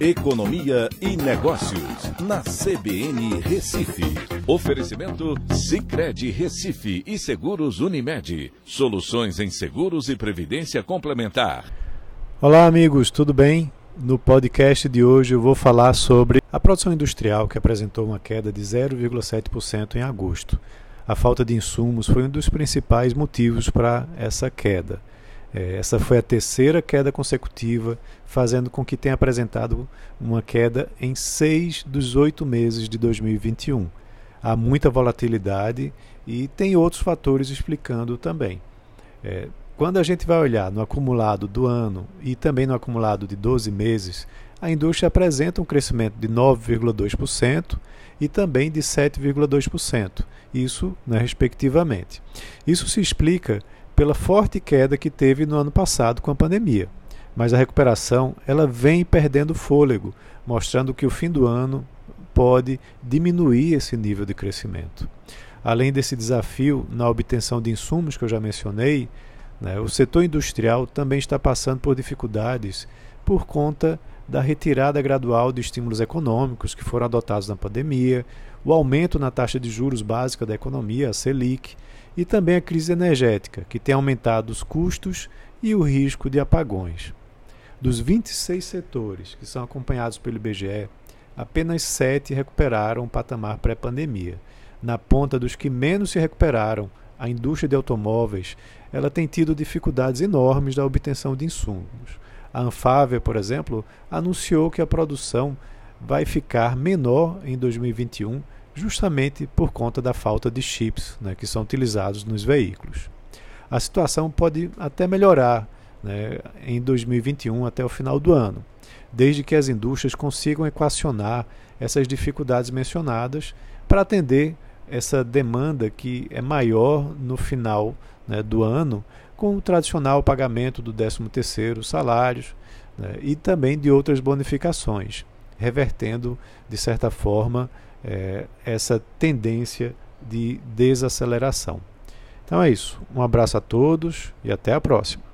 Economia e Negócios, na CBN Recife. Oferecimento Cicred Recife e Seguros Unimed. Soluções em seguros e previdência complementar. Olá, amigos, tudo bem? No podcast de hoje eu vou falar sobre a produção industrial que apresentou uma queda de 0,7% em agosto. A falta de insumos foi um dos principais motivos para essa queda. É, essa foi a terceira queda consecutiva, fazendo com que tenha apresentado uma queda em seis dos oito meses de 2021. Há muita volatilidade e tem outros fatores explicando também. É, quando a gente vai olhar no acumulado do ano e também no acumulado de 12 meses, a indústria apresenta um crescimento de 9,2% e também de 7,2%, isso né, respectivamente. Isso se explica pela forte queda que teve no ano passado com a pandemia. Mas a recuperação ela vem perdendo fôlego, mostrando que o fim do ano pode diminuir esse nível de crescimento. Além desse desafio na obtenção de insumos que eu já mencionei, o setor industrial também está passando por dificuldades por conta da retirada gradual de estímulos econômicos que foram adotados na pandemia, o aumento na taxa de juros básica da economia, a Selic, e também a crise energética, que tem aumentado os custos e o risco de apagões. Dos 26 setores que são acompanhados pelo IBGE, apenas 7 recuperaram o patamar pré-pandemia. Na ponta dos que menos se recuperaram, a indústria de automóveis, ela tem tido dificuldades enormes da obtenção de insumos. A Anfávia, por exemplo, anunciou que a produção vai ficar menor em 2021 justamente por conta da falta de chips né, que são utilizados nos veículos. A situação pode até melhorar né, em 2021 até o final do ano, desde que as indústrias consigam equacionar essas dificuldades mencionadas para atender essa demanda que é maior no final né, do ano, com o tradicional pagamento do 13º salários né, e também de outras bonificações, revertendo, de certa forma, é, essa tendência de desaceleração. Então é isso. Um abraço a todos e até a próxima.